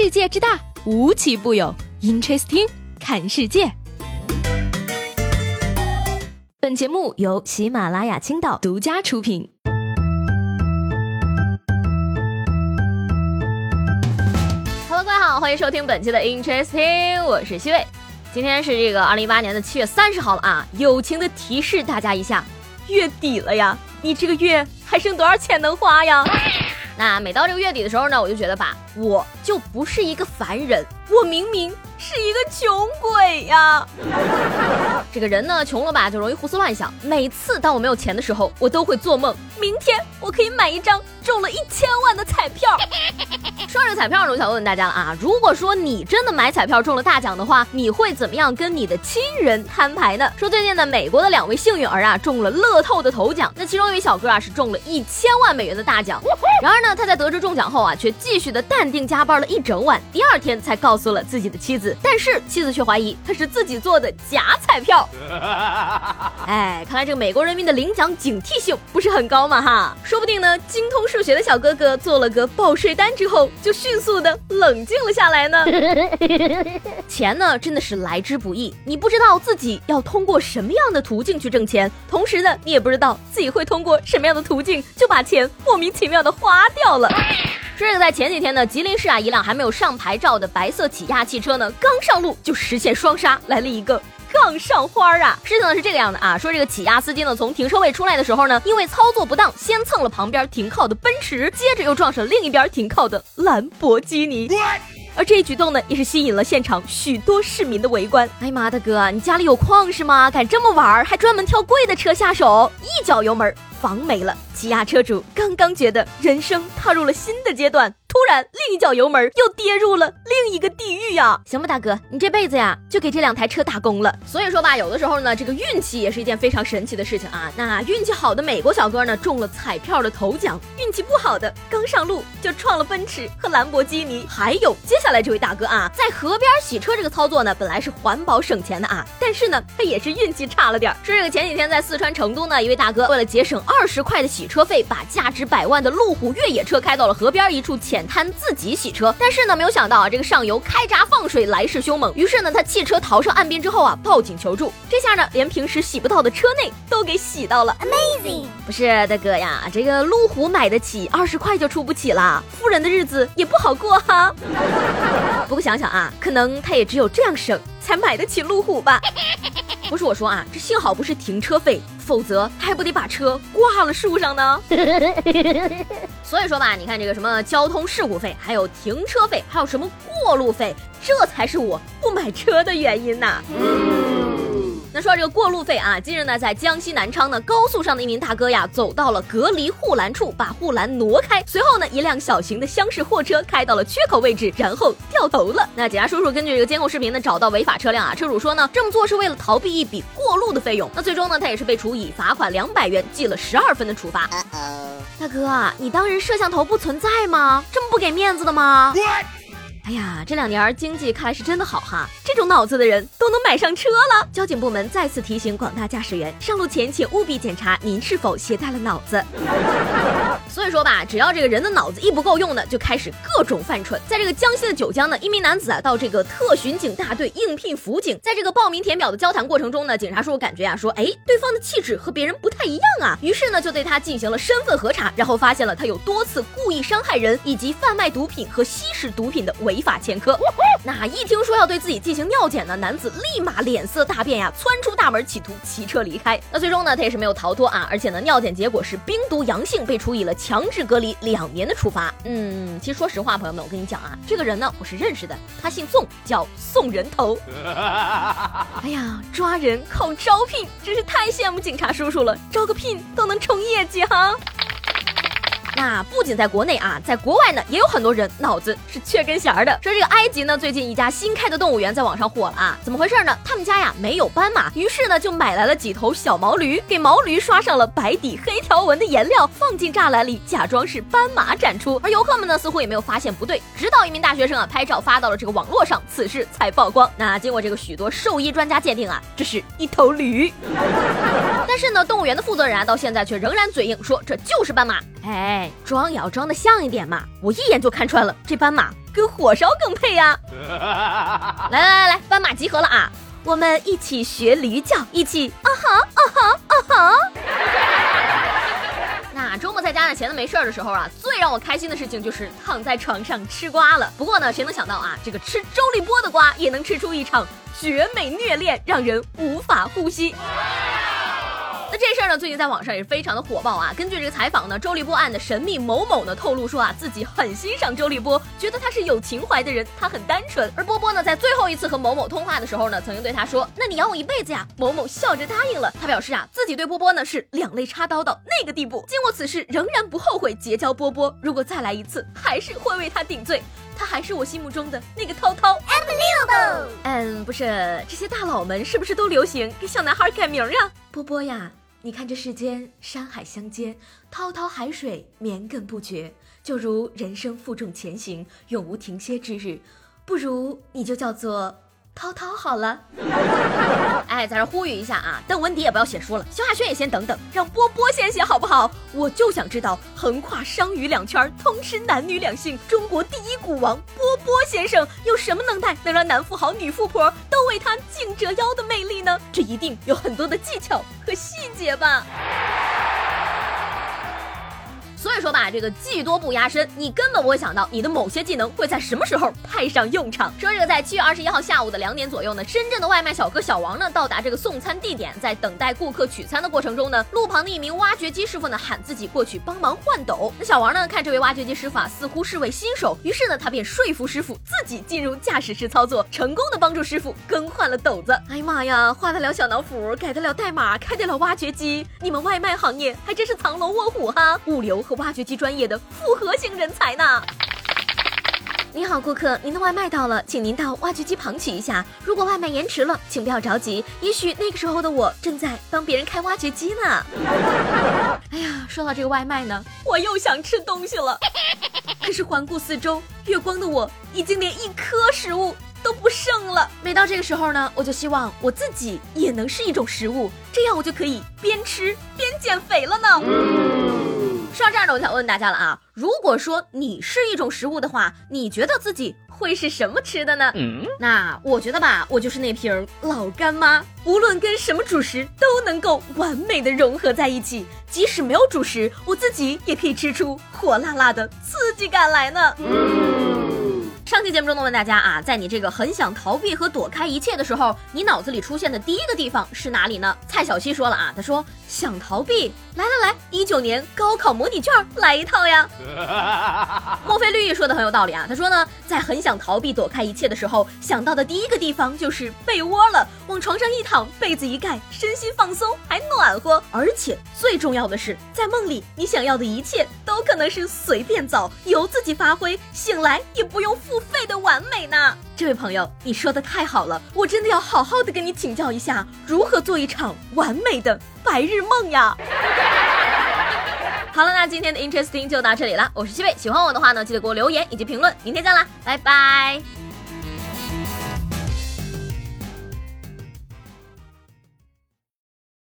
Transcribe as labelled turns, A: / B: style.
A: 世界之大，无奇不有。Interesting，看世界。本节目由喜马拉雅青岛独家出品。Hello，各位好，欢迎收听本期的 Interesting，我是西魏。今天是这个二零一八年的七月三十号了啊！友情的提示大家一下，月底了呀，你这个月还剩多少钱能花呀？那每到这个月底的时候呢，我就觉得吧，我就不是一个凡人，我明明是一个穷鬼呀！这个人呢，穷了吧就容易胡思乱想。每次当我没有钱的时候，我都会做梦，明天我可以买一张中了一千万的彩票。说着彩票呢，我想问问大家了啊，如果说你真的买彩票中了大奖的话，你会怎么样跟你的亲人摊牌呢？说最近呢，美国的两位幸运儿啊中了乐透的头奖，那其中一位小哥啊是中了一千万美元的大奖。然而呢，他在得知中奖后啊，却继续的淡定加班了一整晚，第二天才告诉了自己的妻子，但是妻子却怀疑他是自己做的假彩票。哎，看来这个美国人民的领奖警惕性不是很高嘛哈，说不定呢，精通数学的小哥哥做了个报税单之后。就迅速的冷静了下来呢。钱呢，真的是来之不易。你不知道自己要通过什么样的途径去挣钱，同时呢，你也不知道自己会通过什么样的途径就把钱莫名其妙的花掉了。这个在前几天呢，吉林市啊，一辆还没有上牌照的白色起亚汽车呢，刚上路就实现双杀，来了一个。杠上花儿啊！事情呢是这个样的啊，说这个起亚司机呢从停车位出来的时候呢，因为操作不当，先蹭了旁边停靠的奔驰，接着又撞上另一边停靠的兰博基尼。而这一举动呢，也是吸引了现场许多市民的围观。哎呀妈，大哥，你家里有矿是吗？敢这么玩，还专门挑贵的车下手，一脚油门，房没了。起亚车主刚刚觉得人生踏入了新的阶段。突然，另一脚油门又跌入了另一个地狱呀！行吧，大哥，你这辈子呀就给这两台车打工了。所以说吧，有的时候呢，这个运气也是一件非常神奇的事情啊。那运气好的美国小哥呢，中了彩票的头奖；运气不好的，刚上路就撞了奔驰和兰博基尼。还有接下来这位大哥啊，在河边洗车这个操作呢，本来是环保省钱的啊，但是呢，他也是运气差了点。说这个前几天在四川成都呢，一位大哥为了节省二十块的洗车费，把价值百万的路虎越野车开到了河边一处浅。滩自己洗车，但是呢，没有想到啊，这个上游开闸放水来势凶猛，于是呢，他弃车逃上岸边之后啊，报警求助。这下呢，连平时洗不到的车内都给洗到了，amazing！不是大哥呀，这个路虎买得起，二十块就出不起了，富人的日子也不好过哈。不过想想啊，可能他也只有这样省，才买得起路虎吧。不是我说啊，这幸好不是停车费，否则他还不得把车挂了树上呢。所以说吧，你看这个什么交通事故费，还有停车费，还有什么过路费，这才是我不买车的原因呐。那说到这个过路费啊，近日呢，在江西南昌呢高速上的一名大哥呀，走到了隔离护栏处，把护栏挪开，随后呢，一辆小型的厢式货车开到了缺口位置，然后掉头了。那警察叔叔根据这个监控视频呢，找到违法车辆啊，车主说呢，这么做是为了逃避一笔过路的费用。那最终呢，他也是被处以罚款两百元、记了十二分的处罚。大哥，你当人摄像头不存在吗？这么不给面子的吗？哎呀，这两年经济看来是真的好哈，这种脑子的人都能买上车了。交警部门再次提醒广大驾驶员，上路前请务必检查您是否携带了脑子。所以说吧，只要这个人的脑子一不够用呢，就开始各种犯蠢。在这个江西的九江呢，一名男子啊到这个特巡警大队应聘辅警，在这个报名填表的交谈过程中呢，警察叔叔感觉啊说，哎，对方的气质和别人不太一样啊，于是呢就对他进行了身份核查，然后发现了他有多次故意伤害人以及贩卖毒品和吸食毒品的违法前科。那一听说要对自己进行尿检呢，男子立马脸色大变呀，窜出大门企图骑车离开。那最终呢，他也是没有逃脱啊，而且呢，尿检结果是冰毒阳性，被处以了。强制隔离两年的处罚。嗯，其实说实话，朋友们，我跟你讲啊，这个人呢，我是认识的，他姓宋，叫宋人头。哎呀，抓人靠招聘，真是太羡慕警察叔叔了，招个聘都能冲业绩哈。那不仅在国内啊，在国外呢，也有很多人脑子是缺根弦儿的。说这个埃及呢，最近一家新开的动物园在网上火了啊，怎么回事呢？他们家呀没有斑马，于是呢就买来了几头小毛驴，给毛驴刷上了白底黑条纹的颜料，放进栅栏里，假装是斑马展出。而游客们呢，似乎也没有发现不对，直到一名大学生啊拍照发到了这个网络上，此事才曝光。那经过这个许多兽医专家鉴定啊，这是一头驴。但是呢，动物园的负责人啊，到现在却仍然嘴硬说这就是斑马。哎，装也要装的像一点嘛！我一眼就看穿了，这斑马跟火烧更配呀！来来来来，斑马集合了啊！我们一起学驴叫，一起啊哈啊哈啊哈！那周末在家呢，闲的没事儿的时候啊，最让我开心的事情就是躺在床上吃瓜了。不过呢，谁能想到啊，这个吃周立波的瓜也能吃出一场绝美虐恋，让人无法呼吸。那最近在网上也是非常的火爆啊。根据这个采访呢，周立波案的神秘某某呢透露说啊，自己很欣赏周立波，觉得他是有情怀的人，他很单纯。而波波呢，在最后一次和某某通话的时候呢，曾经对他说：“那你养我一辈子呀？”某某笑着答应了。他表示啊，自己对波波呢是两肋插刀到那个地步，经过此事仍然不后悔结交波波。如果再来一次，还是会为他顶罪。他还是我心目中的那个涛涛。嗯，不是，这些大佬们是不是都流行给小男孩改名啊？波波呀。你看这世间山海相接，滔滔海水绵亘不绝，就如人生负重前行，永无停歇之日。不如你就叫做。涛涛好了，哎，在这呼吁一下啊，邓文迪也不要写书了，萧亚轩也先等等，让波波先写好不好？我就想知道，横跨商娱两圈，通吃男女两性，中国第一股王波波先生有什么能耐，能让男富豪、女富婆都为他颈折腰的魅力呢？这一定有很多的技巧和细节吧。所以说吧，这个技多不压身，你根本不会想到你的某些技能会在什么时候派上用场。说这个在七月二十一号下午的两点左右呢，深圳的外卖小哥小王呢到达这个送餐地点，在等待顾客取餐的过程中呢，路旁的一名挖掘机师傅呢喊自己过去帮忙换斗。那小王呢看这位挖掘机师傅啊似乎是位新手，于是呢他便说服师傅自己进入驾驶室操作，成功的帮助师傅更换了斗子。哎呀妈呀，画得了小脑斧，改得了代码，开得了挖掘机，你们外卖行业还真是藏龙卧虎哈，物流。和挖掘机专业的复合型人才呢？你好，顾客，您的外卖到了，请您到挖掘机旁取一下。如果外卖延迟了，请不要着急，也许那个时候的我正在帮别人开挖掘机呢。哎呀，说到这个外卖呢，我又想吃东西了。可是环顾四周，月光的我已经连一颗食物都不剩了。每到这个时候呢，我就希望我自己也能是一种食物，这样我就可以边吃边减肥了呢。到这儿呢，我想问大家了啊，如果说你是一种食物的话，你觉得自己会是什么吃的呢？那我觉得吧，我就是那瓶老干妈，无论跟什么主食都能够完美的融合在一起，即使没有主食，我自己也可以吃出火辣辣的刺激感来呢。上期节目中呢，问大家啊，在你这个很想逃避和躲开一切的时候，你脑子里出现的第一个地方是哪里呢？蔡小七说了啊，他说想逃避，来来来，一九年高考模拟卷来一套呀。墨菲绿意说的很有道理啊，他说呢，在很想逃避躲开一切的时候，想到的第一个地方就是被窝了，往床上一躺，被子一盖，身心放松，还暖和，而且最重要的是，在梦里你想要的一切都可能是随便找，由自己发挥，醒来也不用费的完美呢，这位朋友，你说的太好了，我真的要好好的跟你请教一下，如何做一场完美的白日梦呀。好了，那今天的 Interesting 就到这里了，我是西贝，喜欢我的话呢，记得给我留言以及评论，明天见啦，拜拜。